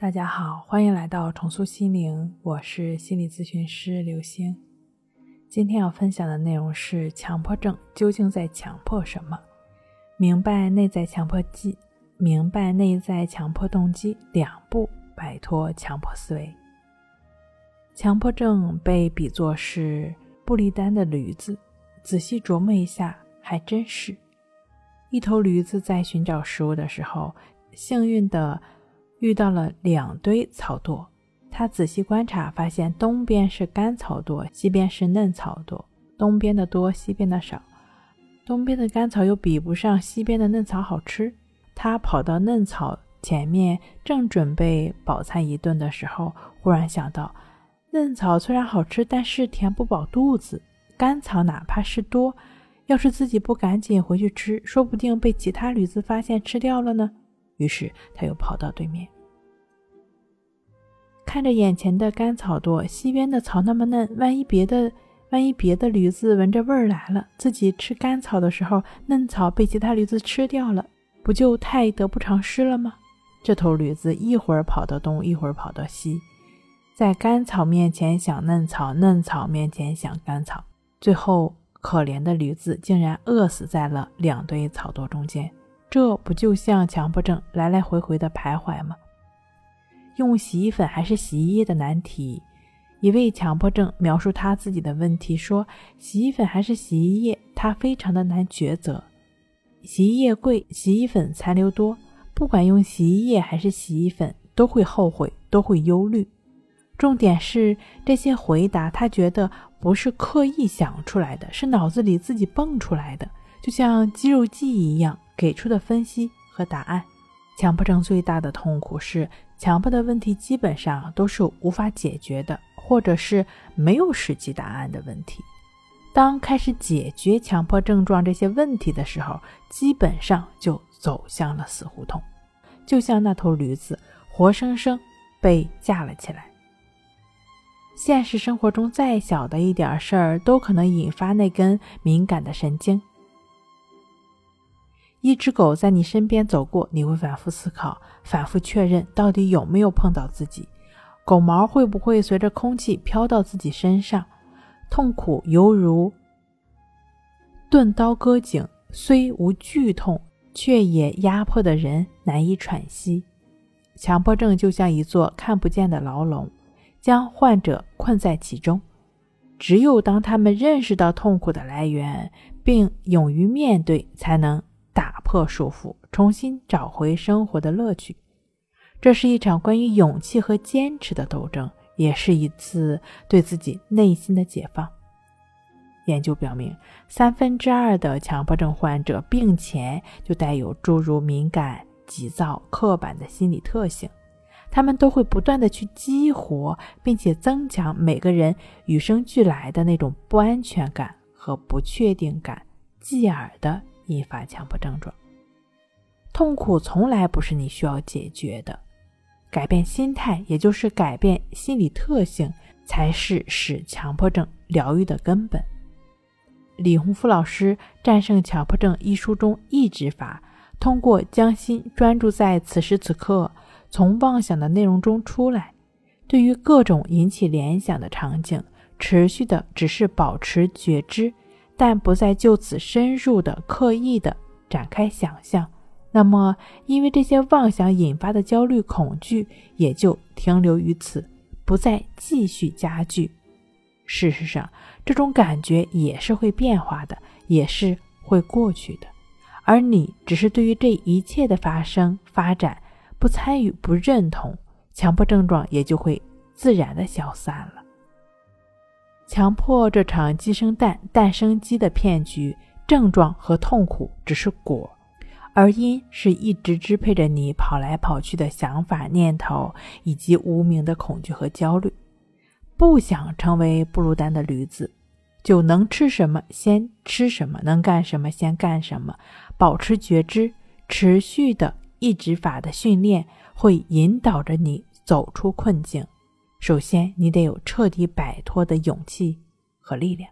大家好，欢迎来到重塑心灵，我是心理咨询师刘星。今天要分享的内容是强迫症究竟在强迫什么？明白内在强迫机，明白内在强迫动机，两步摆脱强迫思维。强迫症被比作是不离单的驴子，仔细琢磨一下，还真是。一头驴子在寻找食物的时候，幸运的。遇到了两堆草垛，他仔细观察，发现东边是干草垛，西边是嫩草垛。东边的多，西边的少。东边的干草又比不上西边的嫩草好吃。他跑到嫩草前面，正准备饱餐一顿的时候，忽然想到，嫩草虽然好吃，但是填不饱肚子。干草哪怕是多，要是自己不赶紧回去吃，说不定被其他驴子发现吃掉了呢。于是他又跑到对面，看着眼前的干草垛，西边的草那么嫩，万一别的万一别的驴子闻着味儿来了，自己吃干草的时候，嫩草被其他驴子吃掉了，不就太得不偿失了吗？这头驴子一会儿跑到东，一会儿跑到西，在干草面前想嫩草，嫩草面前想干草，最后可怜的驴子竟然饿死在了两堆草垛中间。这不就像强迫症来来回回的徘徊吗？用洗衣粉还是洗衣液的难题。一位强迫症描述他自己的问题说：“洗衣粉还是洗衣液，他非常的难抉择。洗衣液贵，洗衣粉残留多，不管用洗衣液还是洗衣粉，都会后悔，都会忧虑。重点是这些回答，他觉得不是刻意想出来的，是脑子里自己蹦出来的，就像肌肉记忆一样。”给出的分析和答案，强迫症最大的痛苦是强迫的问题基本上都是无法解决的，或者是没有实际答案的问题。当开始解决强迫症状这些问题的时候，基本上就走向了死胡同，就像那头驴子活生生被架了起来。现实生活中再小的一点事儿，都可能引发那根敏感的神经。一只狗在你身边走过，你会反复思考，反复确认到底有没有碰到自己，狗毛会不会随着空气飘到自己身上？痛苦犹如钝刀割颈，虽无剧痛，却也压迫的人难以喘息。强迫症就像一座看不见的牢笼，将患者困在其中。只有当他们认识到痛苦的来源，并勇于面对，才能。打破束缚，重新找回生活的乐趣。这是一场关于勇气和坚持的斗争，也是一次对自己内心的解放。研究表明，三分之二的强迫症患者病前就带有诸如敏感、急躁、刻板的心理特性，他们都会不断的去激活并且增强每个人与生俱来的那种不安全感和不确定感，继而的。引发强迫症状，痛苦从来不是你需要解决的，改变心态，也就是改变心理特性，才是使强迫症疗愈的根本。李洪福老师《战胜强迫症》一书中一直法，通过将心专注在此时此刻，从妄想的内容中出来，对于各种引起联想的场景，持续的只是保持觉知。但不再就此深入的、刻意的展开想象，那么因为这些妄想引发的焦虑、恐惧也就停留于此，不再继续加剧。事实上，这种感觉也是会变化的，也是会过去的，而你只是对于这一切的发生、发展不参与、不认同，强迫症状也就会自然的消散了。强迫这场鸡生蛋，蛋生鸡的骗局，症状和痛苦只是果，而因是一直支配着你跑来跑去的想法、念头，以及无名的恐惧和焦虑。不想成为布鲁丹的驴子，就能吃什么先吃什么，能干什么先干什么。保持觉知，持续的抑制法的训练，会引导着你走出困境。首先，你得有彻底摆脱的勇气和力量。